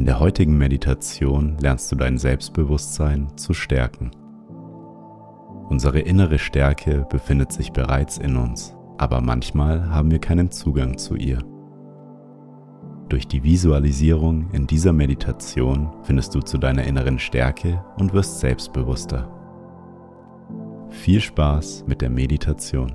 In der heutigen Meditation lernst du dein Selbstbewusstsein zu stärken. Unsere innere Stärke befindet sich bereits in uns, aber manchmal haben wir keinen Zugang zu ihr. Durch die Visualisierung in dieser Meditation findest du zu deiner inneren Stärke und wirst selbstbewusster. Viel Spaß mit der Meditation.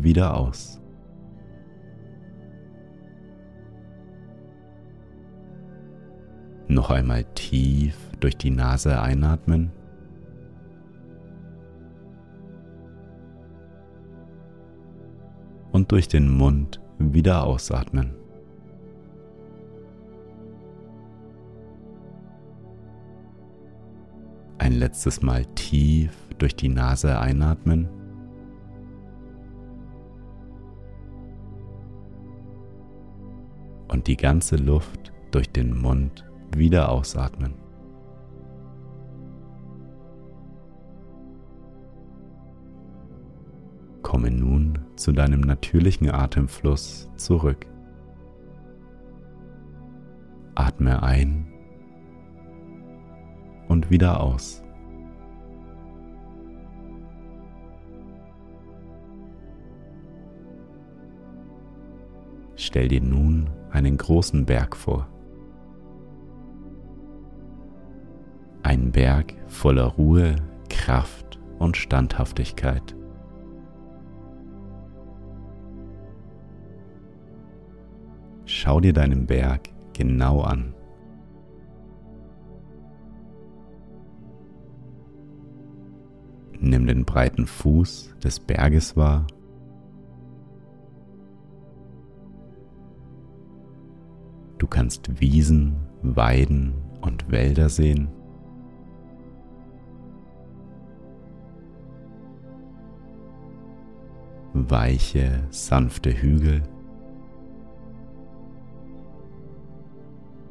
wieder aus. Noch einmal tief durch die Nase einatmen. Und durch den Mund wieder ausatmen. Ein letztes Mal tief durch die Nase einatmen. Und die ganze Luft durch den Mund wieder ausatmen. Komme nun zu deinem natürlichen Atemfluss zurück. Atme ein und wieder aus. Stell dir nun einen großen Berg vor. Ein Berg voller Ruhe, Kraft und Standhaftigkeit. Schau dir deinen Berg genau an. Nimm den breiten Fuß des Berges wahr kannst Wiesen, Weiden und Wälder sehen. Weiche, sanfte Hügel.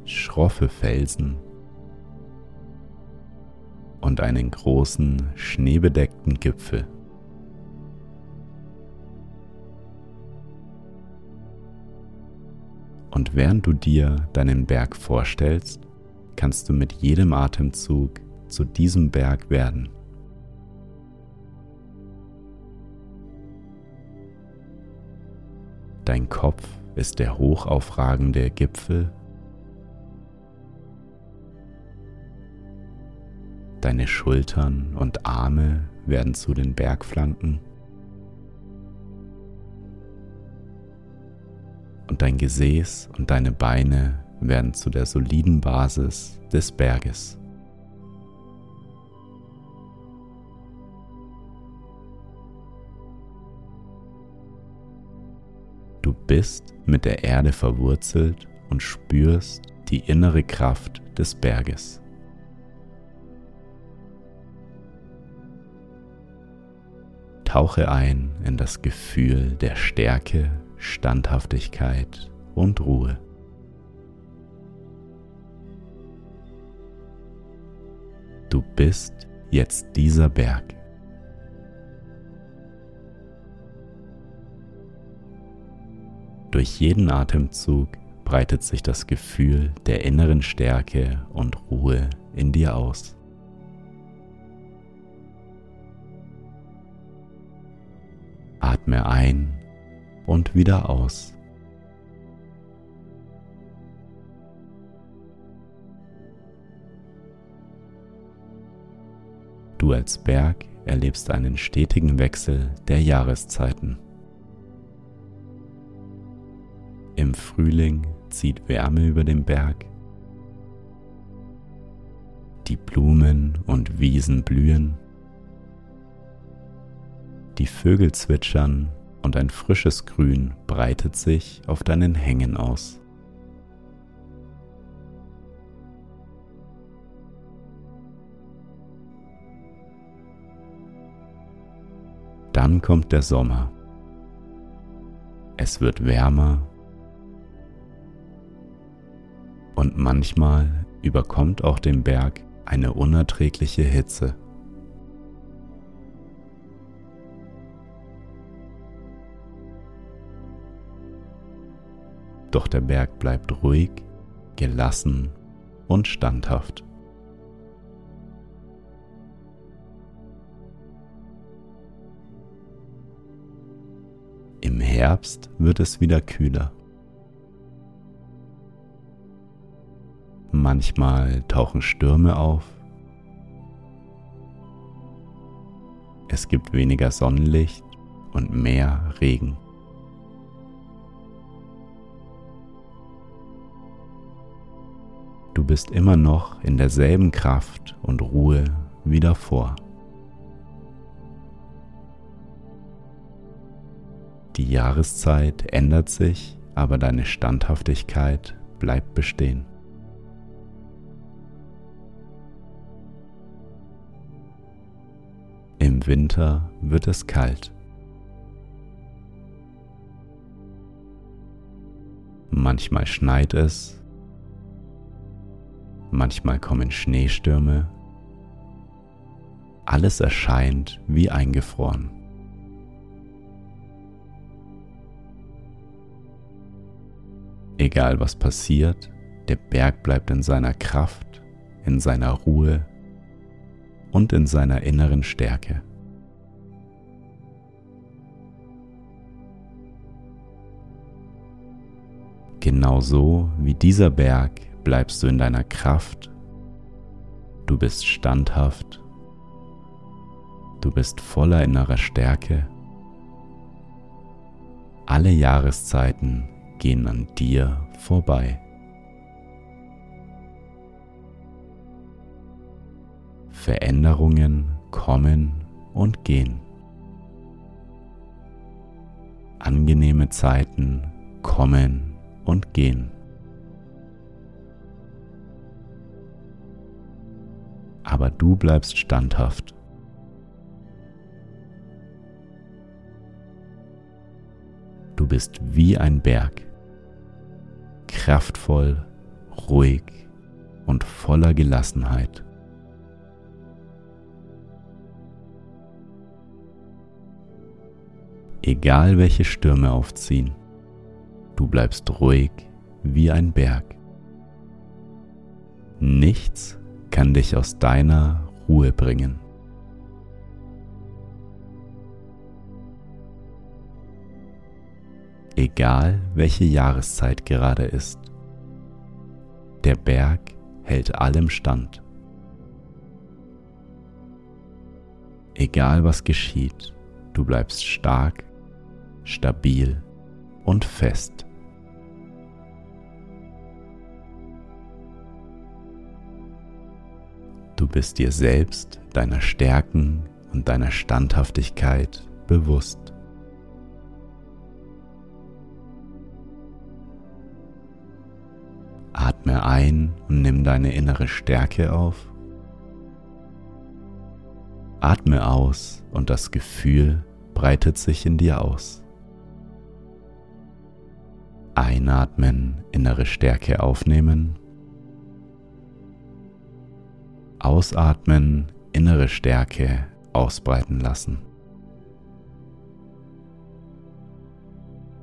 Schroffe Felsen und einen großen, schneebedeckten Gipfel. Und während du dir deinen Berg vorstellst, kannst du mit jedem Atemzug zu diesem Berg werden. Dein Kopf ist der hochaufragende Gipfel. Deine Schultern und Arme werden zu den Bergflanken. Und dein Gesäß und deine Beine werden zu der soliden Basis des Berges. Du bist mit der Erde verwurzelt und spürst die innere Kraft des Berges. Tauche ein in das Gefühl der Stärke Standhaftigkeit und Ruhe. Du bist jetzt dieser Berg. Durch jeden Atemzug breitet sich das Gefühl der inneren Stärke und Ruhe in dir aus. Atme ein und wieder aus. Du als Berg erlebst einen stetigen Wechsel der Jahreszeiten. Im Frühling zieht Wärme über den Berg. Die Blumen und Wiesen blühen. Die Vögel zwitschern und ein frisches Grün breitet sich auf deinen Hängen aus. Dann kommt der Sommer. Es wird wärmer und manchmal überkommt auch den Berg eine unerträgliche Hitze. Doch der Berg bleibt ruhig, gelassen und standhaft. Im Herbst wird es wieder kühler. Manchmal tauchen Stürme auf. Es gibt weniger Sonnenlicht und mehr Regen. Du bist immer noch in derselben Kraft und Ruhe wie davor. Die Jahreszeit ändert sich, aber deine Standhaftigkeit bleibt bestehen. Im Winter wird es kalt. Manchmal schneit es, manchmal kommen Schneestürme, alles erscheint wie eingefroren. Egal was passiert, der Berg bleibt in seiner Kraft, in seiner Ruhe und in seiner inneren Stärke. Genauso wie dieser Berg bleibst du in deiner Kraft, du bist standhaft, du bist voller innerer Stärke. Alle Jahreszeiten gehen an dir vorbei. Veränderungen kommen und gehen. Angenehme Zeiten kommen und gehen. Aber du bleibst standhaft. Du bist wie ein Berg kraftvoll, ruhig und voller Gelassenheit. Egal welche Stürme aufziehen, du bleibst ruhig wie ein Berg. Nichts kann dich aus deiner Ruhe bringen. egal welche Jahreszeit gerade ist. Der Berg hält allem stand. Egal was geschieht, du bleibst stark, stabil und fest. Bist dir selbst, deiner Stärken und deiner Standhaftigkeit bewusst. Atme ein und nimm deine innere Stärke auf. Atme aus und das Gefühl breitet sich in dir aus. Einatmen, innere Stärke aufnehmen. Ausatmen, innere Stärke ausbreiten lassen.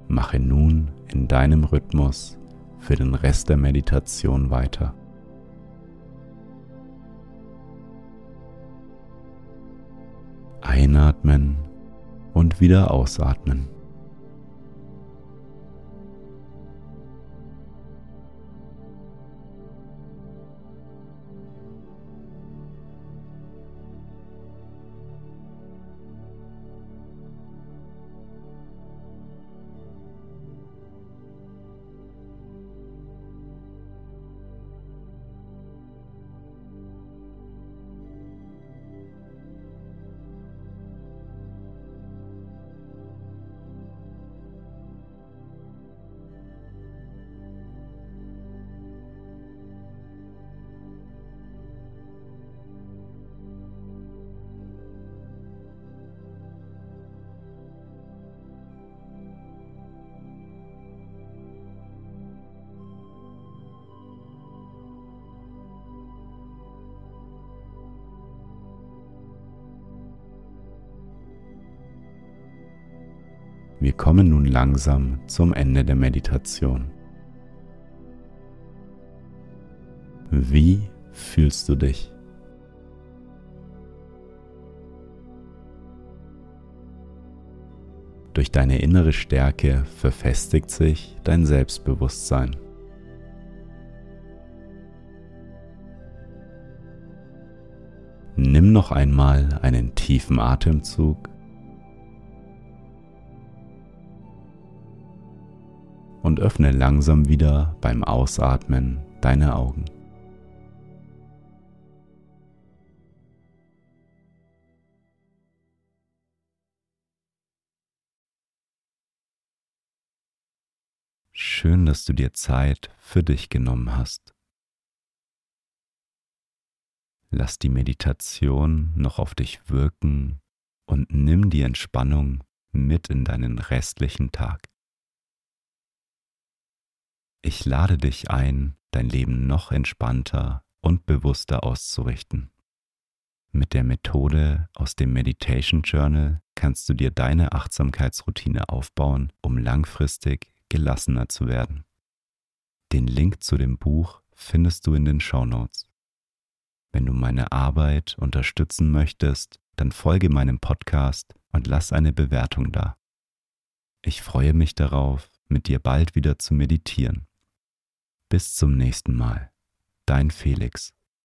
Mache nun in deinem Rhythmus für den Rest der Meditation weiter. Einatmen und wieder ausatmen. Wir kommen nun langsam zum Ende der Meditation. Wie fühlst du dich? Durch deine innere Stärke verfestigt sich dein Selbstbewusstsein. Nimm noch einmal einen tiefen Atemzug und öffne langsam wieder beim Ausatmen deine Augen. Schön, dass du dir Zeit für dich genommen hast. Lass die Meditation noch auf dich wirken und nimm die Entspannung mit in deinen restlichen Tag. Ich lade dich ein, dein Leben noch entspannter und bewusster auszurichten. Mit der Methode aus dem Meditation Journal kannst du dir deine Achtsamkeitsroutine aufbauen, um langfristig gelassener zu werden. Den Link zu dem Buch findest du in den Show Notes. Wenn du meine Arbeit unterstützen möchtest, dann folge meinem Podcast und lass eine Bewertung da. Ich freue mich darauf, mit dir bald wieder zu meditieren. Bis zum nächsten Mal. Dein Felix.